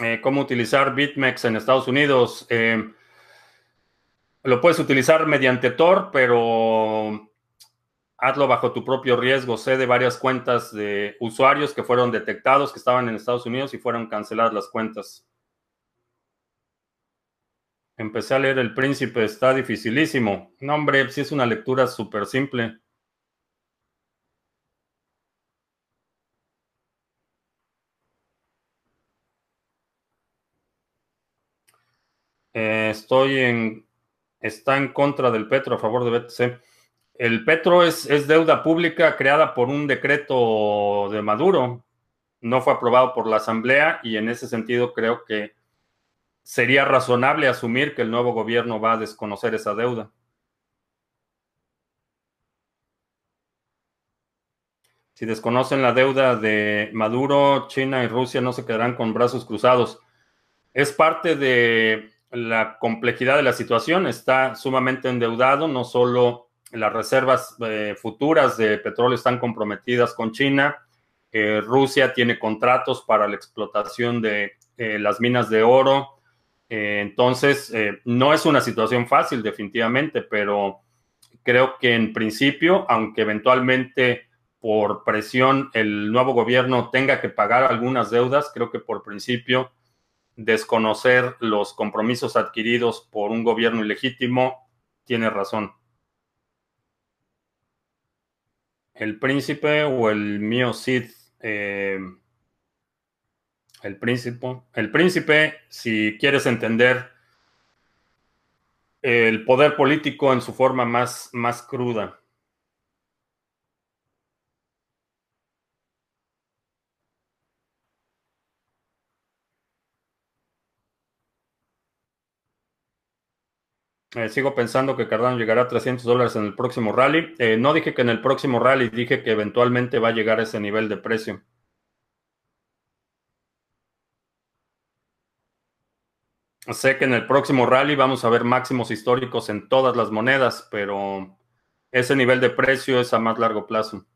Eh, ¿Cómo utilizar BitMEX en Estados Unidos? Eh, lo puedes utilizar mediante Tor, pero hazlo bajo tu propio riesgo. Sé de varias cuentas de usuarios que fueron detectados, que estaban en Estados Unidos y fueron canceladas las cuentas. Empecé a leer El Príncipe, está dificilísimo. No, hombre, sí es una lectura súper simple. Eh, estoy en... Está en contra del Petro a favor de BTC. El Petro es, deuda pública creada por un decreto de Maduro. No fue aprobado por la Asamblea y en ese sentido creo que sería razonable asumir que el nuevo gobierno va a desconocer esa deuda. Si desconocen la deuda de Maduro, China y Rusia no se quedarán con brazos cruzados. Es parte de la complejidad de la situación. Está sumamente endeudado, no solo las reservas eh, futuras de petróleo están comprometidas con China. Eh, Rusia tiene contratos para la explotación de eh, las minas de oro. entonces, no es una situación fácil, definitivamente, pero creo que en principio, aunque eventualmente por presión el nuevo gobierno tenga que pagar algunas deudas, creo que por principio desconocer los compromisos adquiridos por un gobierno ilegítimo tiene razón. El príncipe o el mío Cid. Eh, El príncipe, el príncipe, si quieres entender el poder político en su forma más, más cruda. Eh, sigo pensando que Cardano llegará a 300 dólares en el próximo rally. Eh, no dije que en el próximo rally, dije que eventualmente va a llegar a ese nivel de precio. Sé que en el próximo rally vamos a ver máximos históricos en todas las monedas, pero ese nivel de precio es a más largo plazo.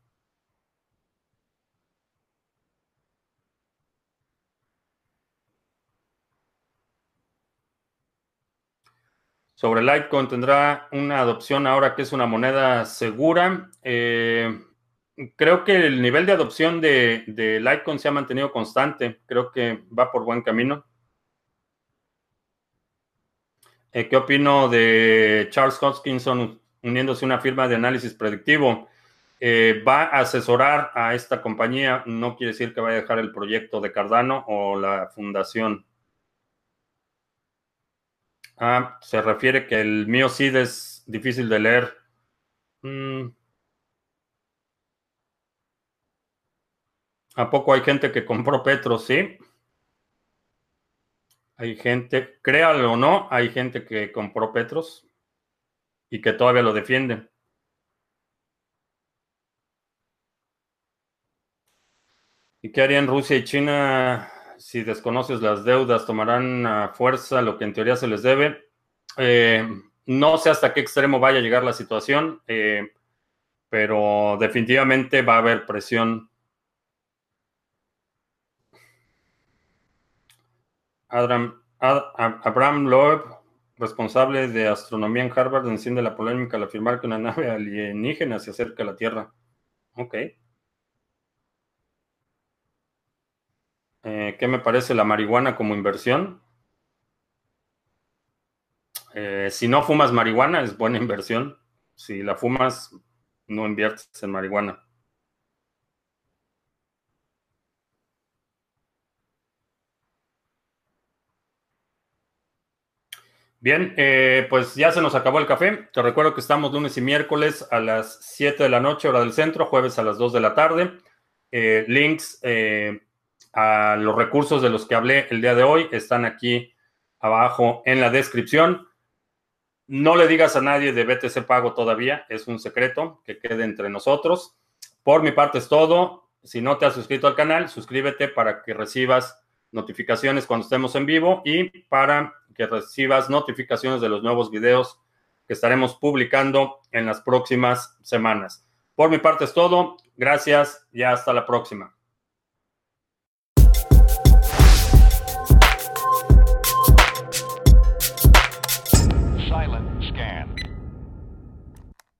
Sobre Litecoin, ¿tendrá una adopción ahora que es una moneda segura? Eh, creo que el nivel de adopción de, de, Litecoin se ha mantenido constante. Creo que va por buen camino. Eh, ¿Qué opino de Charles Hoskinson uniéndose a una firma de análisis predictivo? Eh, va a asesorar a esta compañía, no quiere decir que vaya a dejar el proyecto de Cardano o la fundación. Ah, se refiere que el mío SID es difícil de leer. Mm. ¿A poco hay gente que compró Petro? Sí. Hay gente, créalo o no, hay gente que compró Petros y que todavía lo defiende. ¿Y qué harían Rusia y China si desconoces las deudas, tomarán a fuerza lo que en teoría se les debe. Eh, no sé hasta qué extremo vaya a llegar la situación, eh, pero definitivamente va a haber presión. Abraham Loeb, responsable de astronomía en Harvard, enciende la polémica al afirmar que una nave alienígena se acerca a la Tierra. Ok. Eh, ¿Qué me parece la marihuana como inversión? Eh, si no fumas marihuana, es buena inversión. Si la fumas, no inviertes en marihuana. Bien, eh, pues ya se nos acabó el café. Te recuerdo que estamos lunes y miércoles a las 7 de la noche, hora del centro, jueves a las 2 de la tarde. links a los recursos de los que hablé el día de hoy están aquí abajo en la descripción. No le digas a nadie de BTC Pago todavía, es un secreto que quede entre nosotros. Por mi parte es todo. Si no te has suscrito al canal, suscríbete para que recibas notificaciones cuando estemos en vivo y para que recibas notificaciones de los nuevos videos que estaremos publicando en las próximas semanas. Por mi parte es todo. Gracias y hasta la próxima.